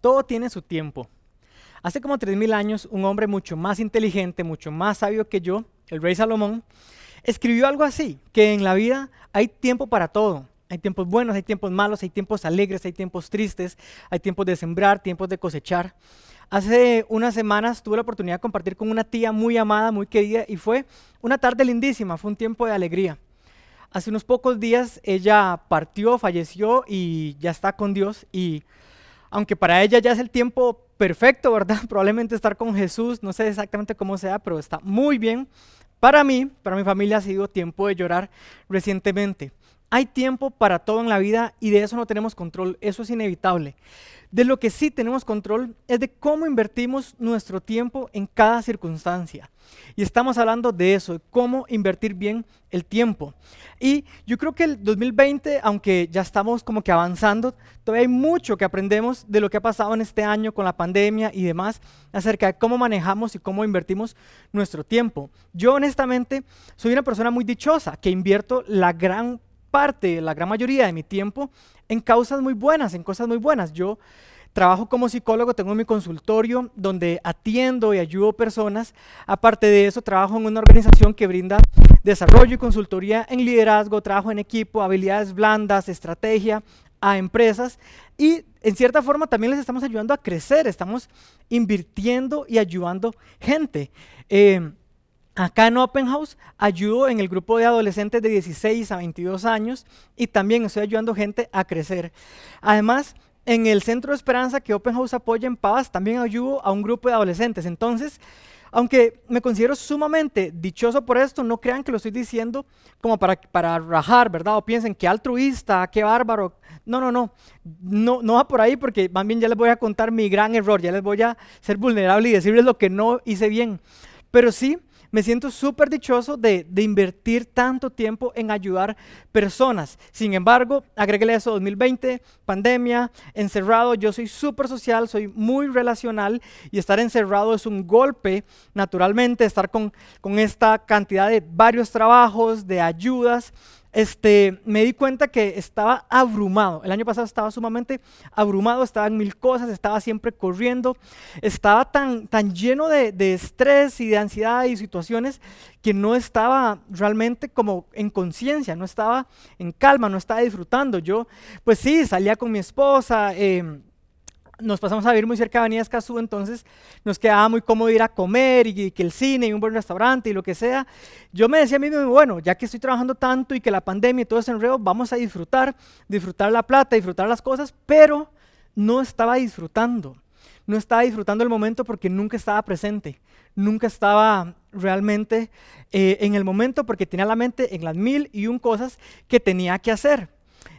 todo tiene su tiempo. Hace como 3.000 años, un hombre mucho más inteligente, mucho más sabio que yo, el rey Salomón, escribió algo así, que en la vida hay tiempo para todo. Hay tiempos buenos, hay tiempos malos, hay tiempos alegres, hay tiempos tristes, hay tiempos de sembrar, tiempos de cosechar. Hace unas semanas tuve la oportunidad de compartir con una tía muy amada, muy querida, y fue una tarde lindísima, fue un tiempo de alegría. Hace unos pocos días ella partió, falleció y ya está con Dios. Y aunque para ella ya es el tiempo perfecto, ¿verdad? Probablemente estar con Jesús, no sé exactamente cómo sea, pero está muy bien. Para mí, para mi familia ha sido tiempo de llorar recientemente. Hay tiempo para todo en la vida y de eso no tenemos control, eso es inevitable. De lo que sí tenemos control es de cómo invertimos nuestro tiempo en cada circunstancia. Y estamos hablando de eso, de cómo invertir bien el tiempo. Y yo creo que el 2020, aunque ya estamos como que avanzando, todavía hay mucho que aprendemos de lo que ha pasado en este año con la pandemia y demás, acerca de cómo manejamos y cómo invertimos nuestro tiempo. Yo honestamente soy una persona muy dichosa que invierto la gran parte, la gran mayoría de mi tiempo en causas muy buenas, en cosas muy buenas. Yo trabajo como psicólogo, tengo mi consultorio donde atiendo y ayudo personas. Aparte de eso, trabajo en una organización que brinda desarrollo y consultoría en liderazgo, trabajo en equipo, habilidades blandas, estrategia a empresas y en cierta forma también les estamos ayudando a crecer, estamos invirtiendo y ayudando gente. Eh, Acá en Open House ayudo en el grupo de adolescentes de 16 a 22 años y también estoy ayudando gente a crecer. Además, en el Centro de Esperanza que Open House apoya en Paz, también ayudo a un grupo de adolescentes. Entonces, aunque me considero sumamente dichoso por esto, no crean que lo estoy diciendo como para, para rajar, ¿verdad? O piensen que altruista, qué bárbaro. No, no, no, no, no va por ahí porque más bien ya les voy a contar mi gran error, ya les voy a ser vulnerable y decirles lo que no hice bien. Pero sí, me siento súper dichoso de, invertir tanto tiempo en ayudar personas. Sin embargo, agréguele eso 2020, pandemia, encerrado. Yo soy súper social, soy muy relacional y estar encerrado es un golpe, naturalmente, estar con, con esta cantidad de varios trabajos, de ayudas este, me di cuenta que estaba abrumado. El año pasado estaba sumamente abrumado, estaba en mil cosas, estaba siempre corriendo, estaba tan, tan lleno de, de estrés y de ansiedad y situaciones que no estaba realmente como en conciencia, no estaba en calma, no estaba disfrutando. Yo, pues sí, salía con mi esposa. Eh, nos pasamos a vivir muy cerca de Avenida Escazú, entonces nos quedaba muy cómodo ir a comer y, que el cine y un buen restaurante y lo que sea. Yo me decía a mí mismo, bueno, ya que estoy trabajando tanto y que la pandemia y todo ese enredo, vamos a disfrutar, disfrutar la plata, disfrutar las cosas, pero no estaba disfrutando. No estaba disfrutando el momento porque nunca estaba presente, nunca estaba realmente eh, en el momento porque tenía la mente en las mil y un cosas que tenía que hacer.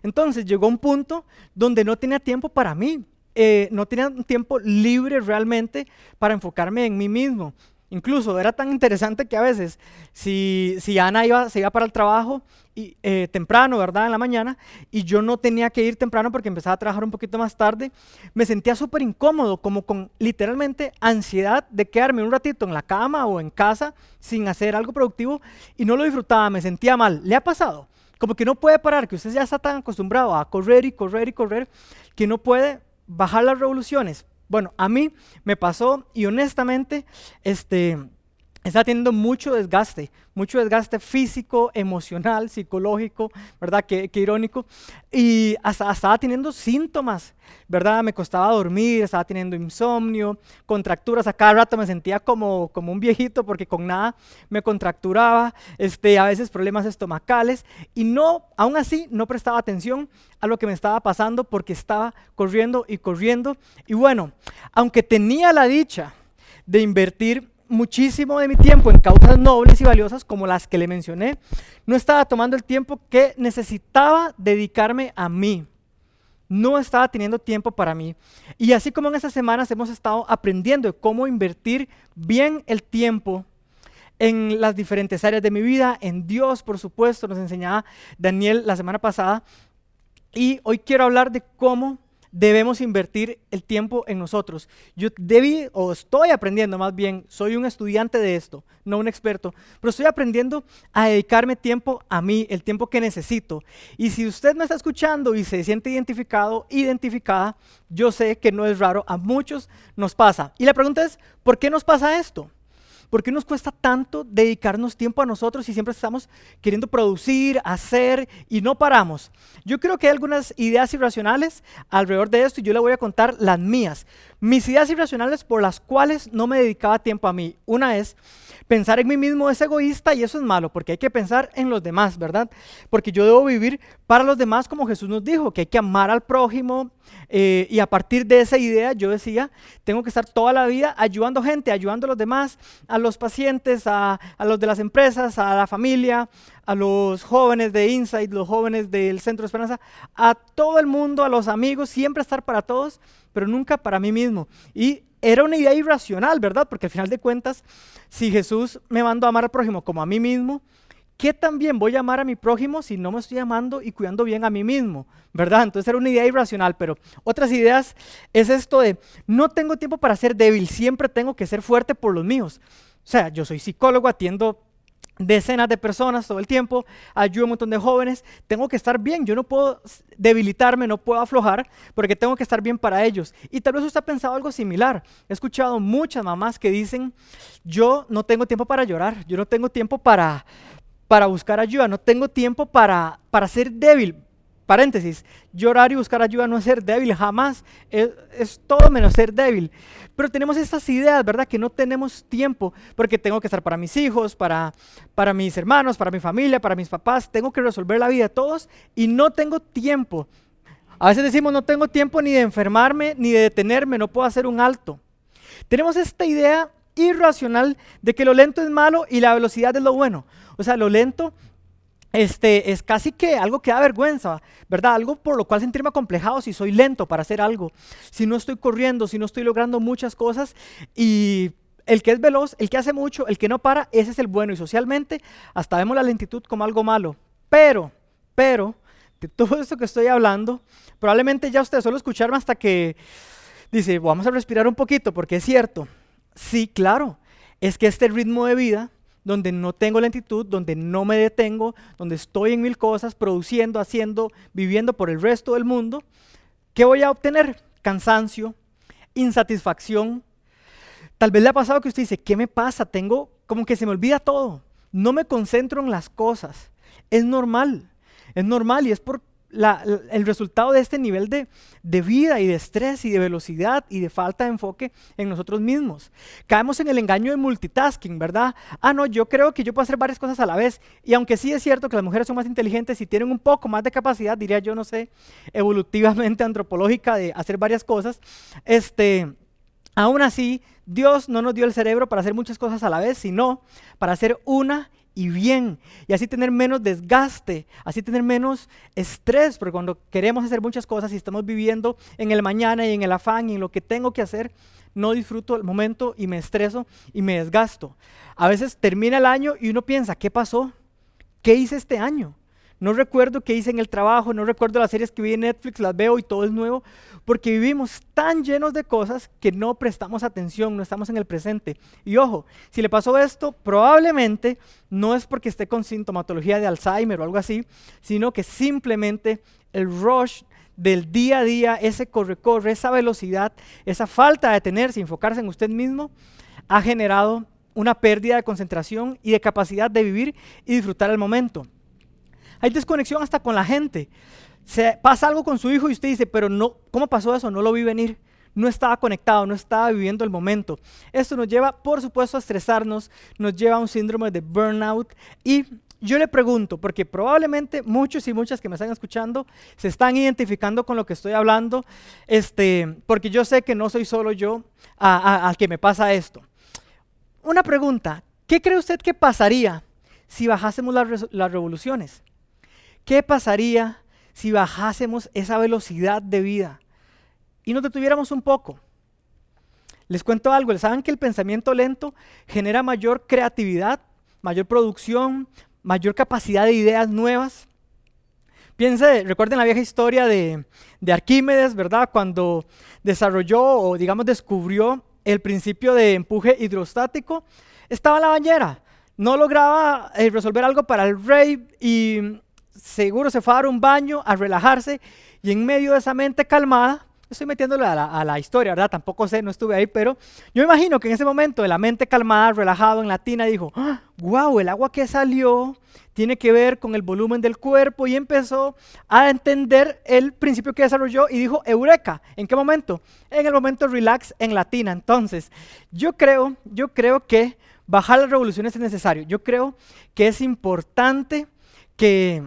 Entonces llegó un punto donde no tenía tiempo para mí, eh, no tenía un tiempo libre realmente para enfocarme en mí mismo. Incluso era tan interesante que a veces, si, si Ana iba, se iba para el trabajo y, eh, temprano, ¿verdad? En la mañana, y yo no tenía que ir temprano porque empezaba a trabajar un poquito más tarde, me sentía súper incómodo, como con literalmente ansiedad de quedarme un ratito en la cama o en casa sin hacer algo productivo y no lo disfrutaba, me sentía mal. ¿Le ha pasado? Como que no puede parar, que usted ya está tan acostumbrado a correr y correr y correr, que no puede bajar las revoluciones. Bueno, a mí me pasó y honestamente, este, está teniendo mucho desgaste, mucho desgaste físico, emocional, psicológico, ¿verdad? Qué, irónico. Y hasta, estaba teniendo síntomas, ¿verdad? Me costaba dormir, estaba teniendo insomnio, contracturas, a cada rato me sentía como, como un viejito porque con nada me contracturaba, este, a veces problemas estomacales y no, aún así no prestaba atención a lo que me estaba pasando porque estaba corriendo y corriendo. Y bueno, aunque tenía la dicha de invertir muchísimo de mi tiempo en causas nobles y valiosas como las que le mencioné, no estaba tomando el tiempo que necesitaba dedicarme a mí. No estaba teniendo tiempo para mí. Y así como en estas semanas hemos estado aprendiendo cómo invertir bien el tiempo en las diferentes áreas de mi vida, en Dios, por supuesto, nos enseñaba Daniel la semana pasada. Y hoy quiero hablar de cómo debemos invertir el tiempo en nosotros. Yo debí, o estoy aprendiendo más bien, soy un estudiante de esto, no un experto, pero estoy aprendiendo a dedicarme tiempo a mí, el tiempo que necesito. Y si usted me está escuchando y se siente identificado, identificada, yo sé que no es raro, a muchos nos pasa. Y la pregunta es, ¿por qué nos pasa esto? ¿Por qué nos cuesta tanto dedicarnos tiempo a nosotros si siempre estamos queriendo producir, hacer y no paramos? Yo creo que hay algunas ideas irracionales alrededor de esto y yo le voy a contar las mías. Mis ideas irracionales por las cuales no me dedicaba tiempo a mí. Una es, pensar en mí mismo es egoísta y eso es malo, porque hay que pensar en los demás, ¿verdad? Porque yo debo vivir para los demás como Jesús nos dijo, que hay que amar al prójimo. Eh, y a partir de esa idea yo decía, tengo que estar toda la vida ayudando gente, ayudando a los demás, a los pacientes, a, a los de las empresas, a la familia, a los jóvenes de Insight, los jóvenes del Centro de Esperanza, a todo el mundo, a los amigos, siempre estar para todos, pero nunca para mí mismo. Y era una idea irracional, ¿verdad? Porque al final de cuentas, si Jesús me mandó a amar al prójimo como a mí mismo, ¿qué también voy a amar a mi prójimo si no me estoy amando y cuidando bien a mí mismo? ¿Verdad? Entonces era una idea irracional, pero otras ideas es esto de, no tengo tiempo para ser débil, siempre tengo que ser fuerte por los míos. O sea, yo soy psicólogo, atiendo decenas de personas todo el tiempo, ayudo a un montón de jóvenes, tengo que estar bien, yo no puedo debilitarme, no puedo aflojar, porque tengo que estar bien para ellos. Y tal vez usted ha pensado algo similar. He escuchado muchas mamás que dicen, yo no tengo tiempo para llorar, yo no tengo tiempo para, para buscar ayuda, no tengo tiempo para, para ser débil, Paréntesis, llorar y buscar ayuda no es ser débil, jamás, es, todo menos ser débil. Pero tenemos estas ideas, ¿verdad? Que no tenemos tiempo, porque tengo que estar para mis hijos, para, para mis hermanos, para mi familia, para mis papás, tengo que resolver la vida de todos y no tengo tiempo. A veces decimos, no tengo tiempo ni de enfermarme, ni de detenerme, no puedo hacer un alto. Tenemos esta idea irracional de que lo lento es malo y la velocidad es lo bueno. O sea, lo lento este, es casi que algo que da vergüenza, ¿verdad? Algo por lo cual sentirme acomplejado si soy lento para hacer algo, si no estoy corriendo, si no estoy logrando muchas cosas y el que es veloz, el que hace mucho, el que no para, ese es el bueno y socialmente hasta vemos la lentitud como algo malo. Pero, pero, de todo esto que estoy hablando, probablemente ya usted solo escucharme hasta que dice, vamos a respirar un poquito porque es cierto. Sí, claro, es que este ritmo de vida donde no tengo lentitud, donde no me detengo, donde estoy en mil cosas, produciendo, haciendo, viviendo por el resto del mundo, ¿qué voy a obtener? Cansancio, insatisfacción. Tal vez le ha pasado que usted dice, ¿qué me pasa? Tengo como que se me olvida todo. No me concentro en las cosas. Es normal, es normal y es por el resultado de este nivel de, vida y de estrés y de velocidad y de falta de enfoque en nosotros mismos. Caemos en el engaño de multitasking, ¿verdad? Ah, no, yo creo que yo puedo hacer varias cosas a la vez. Y aunque sí es cierto que las mujeres son más inteligentes y tienen un poco más de capacidad, diría yo, no sé, evolutivamente antropológica de hacer varias cosas, este, aún así, Dios no nos dio el cerebro para hacer muchas cosas a la vez, sino para hacer una y bien, y así tener menos desgaste, así tener menos estrés, porque cuando queremos hacer muchas cosas y estamos viviendo en el mañana y en el afán y en lo que tengo que hacer, no disfruto el momento y me estreso y me desgasto. A veces termina el año y uno piensa, ¿qué pasó? ¿Qué hice este año? No recuerdo qué hice en el trabajo, no recuerdo las series que vi en Netflix, las veo y todo es nuevo, porque vivimos tan llenos de cosas que no prestamos atención, no estamos en el presente. Y ojo, si le pasó esto, probablemente no es porque esté con sintomatología de Alzheimer o algo así, sino que simplemente el rush del día a día, ese corre-corre, esa velocidad, esa falta de detenerse, enfocarse en usted mismo, ha generado una pérdida de concentración y de capacidad de vivir y disfrutar el momento. Hay desconexión hasta con la gente. Se pasa algo con su hijo y usted dice, pero no, ¿cómo pasó eso? No lo vi venir. No estaba conectado, no estaba viviendo el momento. Esto nos lleva, por supuesto, a estresarnos, nos lleva a un síndrome de burnout. Y yo le pregunto, porque probablemente muchos y muchas que me están escuchando se están identificando con lo que estoy hablando, este, porque yo sé que no soy solo yo al que me pasa esto. Una pregunta, ¿qué cree usted que pasaría si bajásemos las revoluciones? ¿Qué pasaría si bajásemos esa velocidad de vida y nos detuviéramos un poco? Les cuento algo, ¿saben que el pensamiento lento genera mayor creatividad, mayor producción, mayor capacidad de ideas nuevas? Piense, recuerden la vieja historia de, de Arquímedes, ¿verdad? Cuando desarrolló o digamos descubrió el principio de empuje hidrostático, estaba en la bañera, no lograba eh, resolver algo para el rey y seguro se fue a dar un baño, a relajarse y en medio de esa mente calmada, estoy metiéndole a la, historia, ¿verdad? Tampoco sé, no estuve ahí, pero yo imagino que en ese momento de la mente calmada, relajado en la tina, dijo, wow, ¡Ah! el agua que salió tiene que ver con el volumen del cuerpo y empezó a entender el principio que desarrolló y dijo, eureka, ¿en qué momento? En el momento relax en la tina. Entonces, yo creo, yo creo que bajar las revoluciones es necesario. Yo creo que es importante que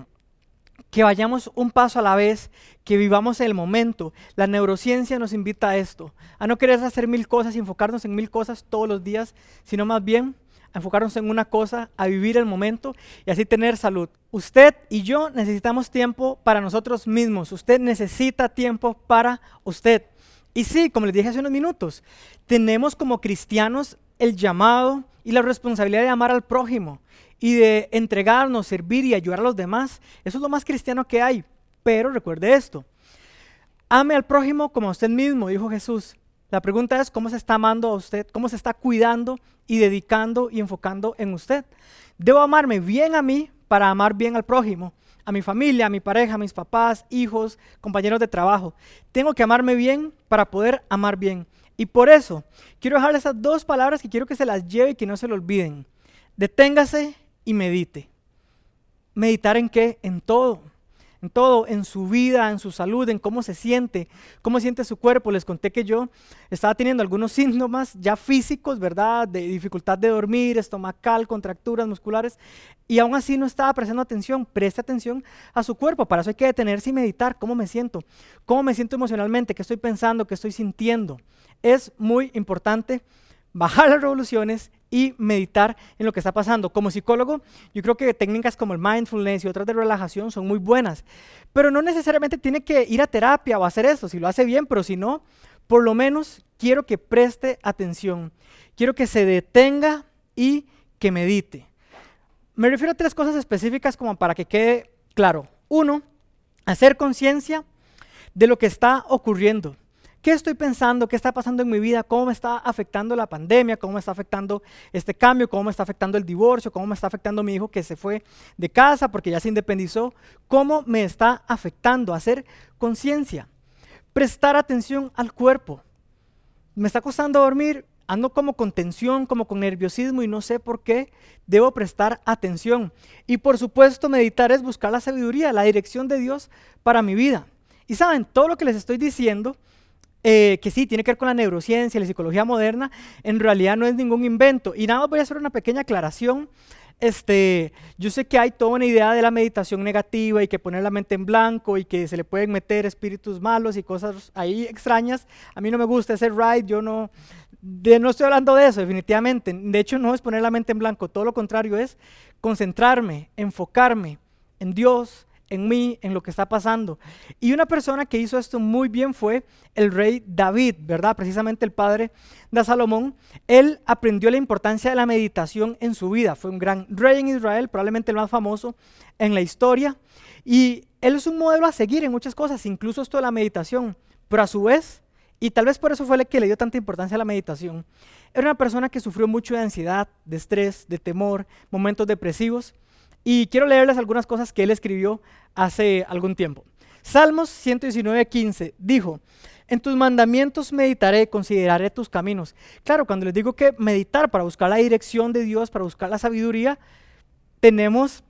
que vayamos un paso a la vez, que vivamos el momento. La neurociencia nos invita a esto, a no querer hacer mil cosas y enfocarnos en mil cosas todos los días, sino más bien a enfocarnos en una cosa, a vivir el momento y así tener salud. Usted y yo necesitamos tiempo para nosotros mismos. Usted necesita tiempo para usted. Y sí, como les dije hace unos minutos, tenemos como cristianos el llamado y la responsabilidad de amar al prójimo y de entregarnos, servir y ayudar a los demás. Eso es lo más cristiano que hay. Pero recuerde esto. Ame al prójimo como a usted mismo, dijo Jesús. La pregunta es cómo se está amando a usted, cómo se está cuidando y dedicando y enfocando en usted. Debo amarme bien a mí para amar bien al prójimo, a mi familia, a mi pareja, a mis papás, hijos, compañeros de trabajo. Tengo que amarme bien para poder amar bien. Y por eso quiero dejar esas dos palabras que quiero que se las lleve y que no se lo olviden. Deténgase y medite. ¿Meditar en qué? En todo. En todo, en su vida, en su salud, en cómo se siente, cómo siente su cuerpo. Les conté que yo estaba teniendo algunos síntomas ya físicos, ¿verdad? De dificultad de dormir, estomacal, contracturas musculares, y aún así no estaba prestando atención. Preste atención a su cuerpo. Para eso hay que detenerse y meditar cómo me siento, cómo me siento emocionalmente, qué estoy pensando, qué estoy sintiendo. Es muy importante bajar las revoluciones y meditar en lo que está pasando. Como psicólogo, yo creo que técnicas como el mindfulness y otras de relajación son muy buenas, pero no necesariamente tiene que ir a terapia o hacer eso, si lo hace bien, pero si no, por lo menos quiero que preste atención, quiero que se detenga y que medite. Me refiero a tres cosas específicas como para que quede claro. Uno, hacer conciencia de lo que está ocurriendo. ¿Qué estoy pensando? ¿Qué está pasando en mi vida? ¿Cómo me está afectando la pandemia? ¿Cómo me está afectando este cambio? ¿Cómo me está afectando el divorcio? ¿Cómo me está afectando mi hijo que se fue de casa porque ya se independizó? ¿Cómo me está afectando? Hacer conciencia. Prestar atención al cuerpo. Me está costando dormir, ando como con tensión, como con nerviosismo y no sé por qué, debo prestar atención. Y por supuesto, meditar es buscar la sabiduría, la dirección de Dios para mi vida. Y saben, todo lo que les estoy diciendo eh, que sí, tiene que ver con la neurociencia, la psicología moderna, en realidad no es ningún invento. Y nada más voy a hacer una pequeña aclaración. Este, yo sé que hay toda una idea de la meditación negativa y que poner la mente en blanco y que se le pueden meter espíritus malos y cosas ahí extrañas. A mí no me gusta ese ride, yo no, no estoy hablando de eso, definitivamente. De hecho, no es poner la mente en blanco, todo lo contrario es concentrarme, enfocarme en Dios, en mí, en lo que está pasando. Y una persona que hizo esto muy bien fue el rey David, ¿verdad? Precisamente el padre de Salomón. Él aprendió la importancia de la meditación en su vida. Fue un gran rey en Israel, probablemente el más famoso en la historia. Y él es un modelo a seguir en muchas cosas, incluso esto de la meditación. Pero a su vez, y tal vez por eso fue el que le dio tanta importancia a la meditación, era una persona que sufrió mucho de ansiedad, de estrés, de temor, momentos depresivos. Y quiero leerles algunas cosas que él escribió hace algún tiempo. Salmos 119, 15 dijo, en tus mandamientos meditaré, consideraré tus caminos. Claro, cuando les digo que meditar para buscar la dirección de Dios, para buscar la sabiduría, tenemos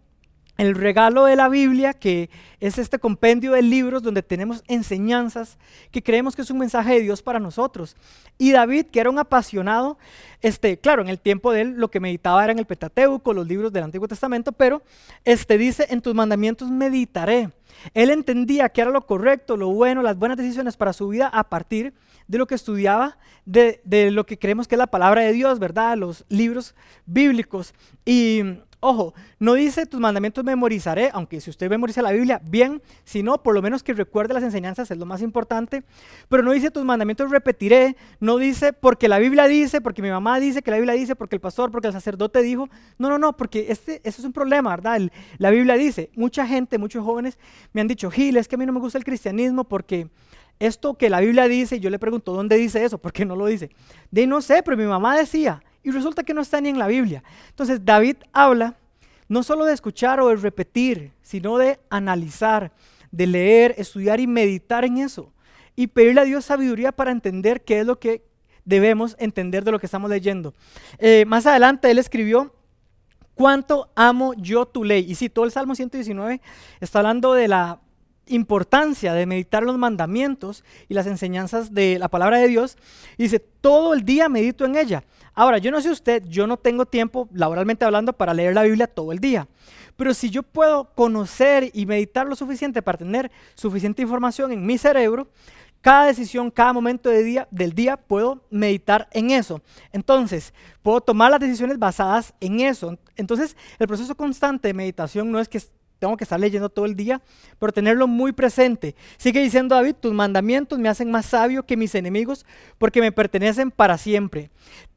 el regalo de la Biblia, que es este compendio de libros donde tenemos enseñanzas que creemos que es un mensaje de Dios para nosotros. Y David, que era un apasionado, este, claro, en el tiempo de él lo que meditaba era en el Pentateuco, los libros del Antiguo Testamento, pero este dice, en tus mandamientos meditaré. Él entendía que era lo correcto, lo bueno, las buenas decisiones para su vida a partir de lo que estudiaba, de, lo que creemos que es la palabra de Dios, ¿verdad? Los libros bíblicos. Y Ojo, no dice tus mandamientos memorizaré, aunque si usted memoriza la Biblia, bien, si no, por lo menos que recuerde las enseñanzas es lo más importante. Pero no dice tus mandamientos repetiré, no dice porque la Biblia dice, porque mi mamá dice que la Biblia dice, porque el pastor, porque el sacerdote dijo. No, no, no, porque este, eso es un problema, ¿verdad? la Biblia dice, mucha gente, muchos jóvenes me han dicho, Gil, es que a mí no me gusta el cristianismo porque esto que la Biblia dice, y yo le pregunto, ¿dónde dice eso? ¿Por qué no lo dice? De no sé, pero mi mamá decía, y resulta que no está ni en la Biblia. Entonces David habla no solo de escuchar o de repetir, sino de analizar, de leer, estudiar y meditar en eso. Y pedirle a Dios sabiduría para entender qué es lo que debemos entender de lo que estamos leyendo. Eh, más adelante él escribió, ¿cuánto amo yo tu ley? Y sí, todo el Salmo 119 está hablando de la importancia de meditar los mandamientos y las enseñanzas de la palabra de Dios. Y dice, todo el día medito en ella. Ahora, yo no sé usted, yo no tengo tiempo, laboralmente hablando, para leer la Biblia todo el día. Pero si yo puedo conocer y meditar lo suficiente para tener suficiente información en mi cerebro, cada decisión, cada momento del día puedo meditar en eso. Entonces, puedo tomar las decisiones basadas en eso. Entonces, el proceso constante de meditación no es que tengo que estar leyendo todo el día, pero tenerlo muy presente. Sigue diciendo David, tus mandamientos me hacen más sabio que mis enemigos porque me pertenecen para siempre.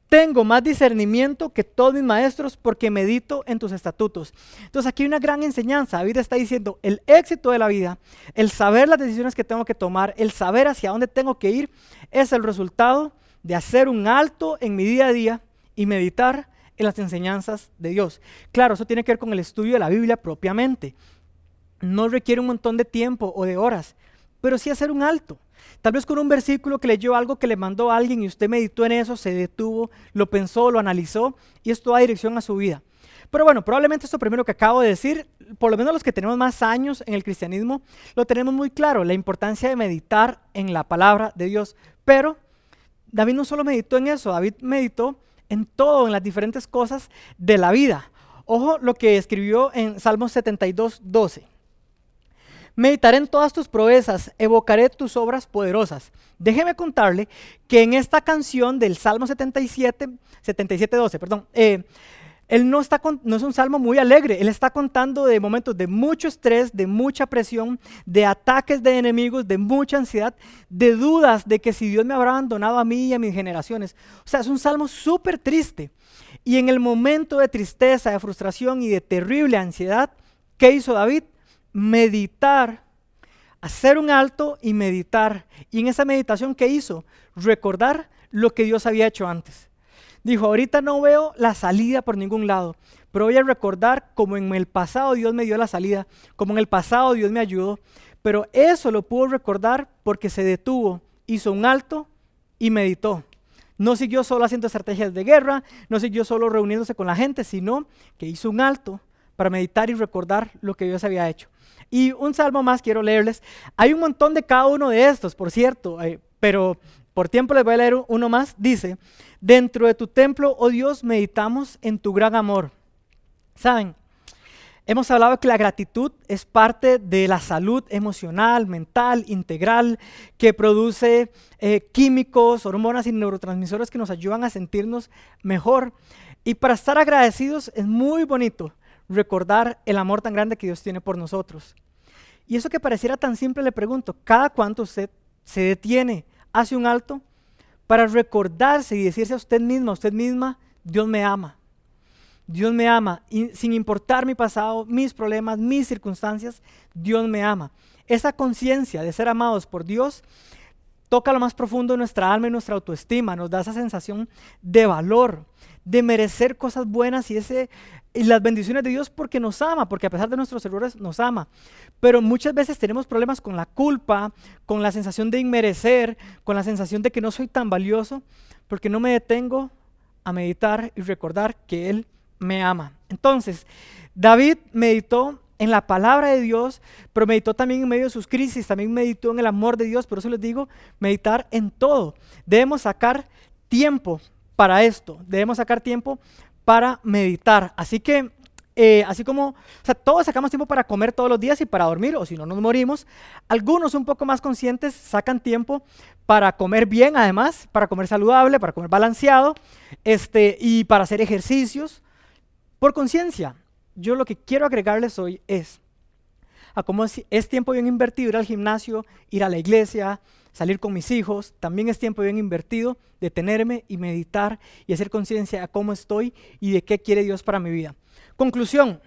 Tengo más discernimiento que todos mis maestros porque medito en tus estatutos. Entonces aquí hay una gran enseñanza. David está diciendo, el éxito de la vida, el saber las decisiones que tengo que tomar, el saber hacia dónde tengo que ir, es el resultado de hacer un alto en mi día a día y meditar en las enseñanzas de Dios. Claro, eso tiene que ver con el estudio de la Biblia propiamente. No requiere un montón de tiempo o de horas, pero sí hacer un alto. Tal vez con un versículo que leyó algo que le mandó a alguien y usted meditó en eso, se detuvo, lo pensó, lo analizó y esto da dirección a su vida. Pero bueno, probablemente esto primero que acabo de decir, por lo menos los que tenemos más años en el cristianismo, lo tenemos muy claro, la importancia de meditar en la palabra de Dios. Pero David no solo meditó en eso, David meditó en todo, en las diferentes cosas de la vida. Ojo lo que escribió en Salmos 72, 12. Meditaré en todas tus proezas, evocaré tus obras poderosas. Déjeme contarle que en esta canción del Salmo 77, 77, 12, perdón, eh, él no, está no es un salmo muy alegre, él está contando de momentos de mucho estrés, de mucha presión, de ataques de enemigos, de mucha ansiedad, de dudas de que si Dios me habrá abandonado a mí y a mis generaciones. O sea, es un salmo súper triste. Y en el momento de tristeza, de frustración y de terrible ansiedad, ¿qué hizo David? Meditar, hacer un alto y meditar. Y en esa meditación, ¿qué hizo? Recordar lo que Dios había hecho antes. Dijo, ahorita no veo la salida por ningún lado, pero voy a recordar como en el pasado Dios me dio la salida, como en el pasado Dios me ayudó, pero eso lo pudo recordar porque se detuvo, hizo un alto y meditó. No siguió solo haciendo estrategias de guerra, no siguió solo reuniéndose con la gente, sino que hizo un alto para meditar y recordar lo que Dios había hecho. Y un salmo más quiero leerles. Hay un montón de cada uno de estos, por cierto, eh, pero por tiempo les voy a leer uno más. Dice, dentro de tu templo, oh Dios, meditamos en tu gran amor. ¿Saben? Hemos hablado que la gratitud es parte de la salud emocional, mental, integral, que produce eh, químicos, hormonas y neurotransmisores que nos ayudan a sentirnos mejor. Y para estar agradecidos es muy bonito recordar el amor tan grande que Dios tiene por nosotros. Y eso que pareciera tan simple, le pregunto, ¿cada cuánto usted se detiene hace un alto para recordarse y decirse a usted misma, a usted misma, Dios me ama. Dios me ama. Sin importar mi pasado, mis problemas, mis circunstancias, Dios me ama. Esa conciencia de ser amados por Dios toca lo más profundo de nuestra alma y nuestra autoestima, nos da esa sensación de valor, de merecer cosas buenas y, ese, y las bendiciones de Dios porque nos ama, porque a pesar de nuestros errores nos ama. Pero muchas veces tenemos problemas con la culpa, con la sensación de inmerecer, con la sensación de que no soy tan valioso, porque no me detengo a meditar y recordar que Él me ama. Entonces, David meditó en la palabra de Dios, pero meditó también en medio de sus crisis, también meditó en el amor de Dios, por eso les digo, meditar en todo. Debemos sacar tiempo para esto, debemos sacar tiempo para meditar. Así que, eh, así como, o sea, todos sacamos tiempo para comer todos los días y para dormir, o si no nos morimos, algunos un poco más conscientes sacan tiempo para comer bien, además, para comer saludable, para comer balanceado, este, y para hacer ejercicios por conciencia yo lo que quiero agregarles hoy es a cómo es, tiempo bien invertido ir al gimnasio, ir a la iglesia, salir con mis hijos, también es tiempo bien invertido detenerme y meditar y hacer conciencia a cómo estoy y de qué quiere Dios para mi vida. Conclusión,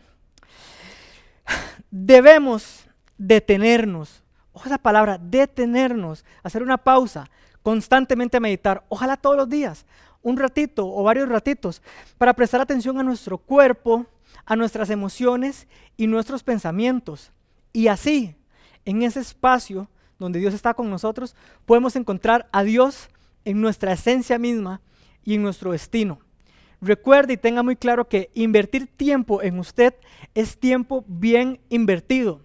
debemos detenernos. Ojalá esa palabra, detenernos, hacer una pausa, constantemente meditar, ojalá todos los días, un ratito o varios ratitos, para prestar atención a nuestro cuerpo, a nuestras emociones y nuestros pensamientos. Y así, en ese espacio donde Dios está con nosotros, podemos encontrar a Dios en nuestra esencia misma y en nuestro destino. Recuerde y tenga muy claro que invertir tiempo en usted es tiempo bien invertido.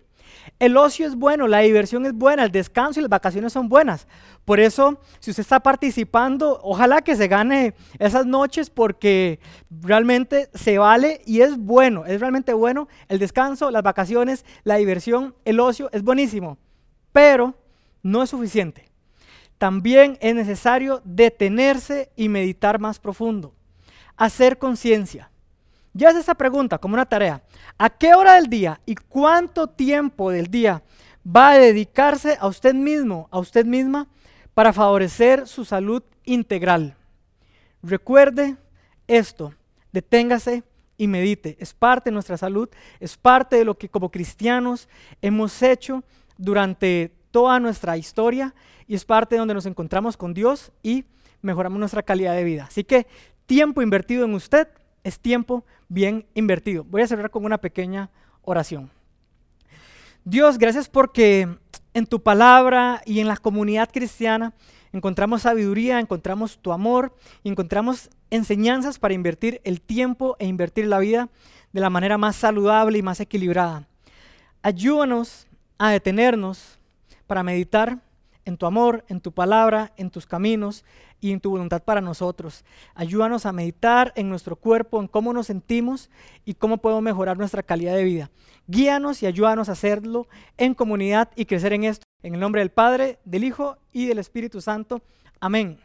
El ocio es bueno, la diversión es buena, el descanso y las vacaciones son buenas. Por eso, si usted está participando, ojalá que se gane esas noches porque realmente se vale y es bueno, es realmente bueno. El descanso, las vacaciones, la diversión, el ocio es buenísimo, pero no es suficiente. También es necesario detenerse y meditar más profundo, hacer conciencia. Ya es esa pregunta como una tarea. ¿A qué hora del día y cuánto tiempo del día va a dedicarse a usted mismo, a usted misma, para favorecer su salud integral? Recuerde esto, deténgase y medite. Es parte de nuestra salud, es parte de lo que como cristianos hemos hecho durante toda nuestra historia y es parte de donde nos encontramos con Dios y mejoramos nuestra calidad de vida. Así que tiempo invertido en usted es tiempo bien invertido. Voy a cerrar con una pequeña oración. Dios, gracias porque en tu palabra y en la comunidad cristiana encontramos sabiduría, encontramos tu amor encontramos enseñanzas para invertir el tiempo e invertir la vida de la manera más saludable y más equilibrada. Ayúdanos a detenernos para meditar en tu amor, en tu palabra, en tus caminos y en tu voluntad para nosotros. Ayúdanos a meditar en nuestro cuerpo, en cómo nos sentimos y cómo podemos mejorar nuestra calidad de vida. Guíanos y ayúdanos a hacerlo en comunidad y crecer en esto. En el nombre del Padre, del Hijo y del Espíritu Santo. Amén.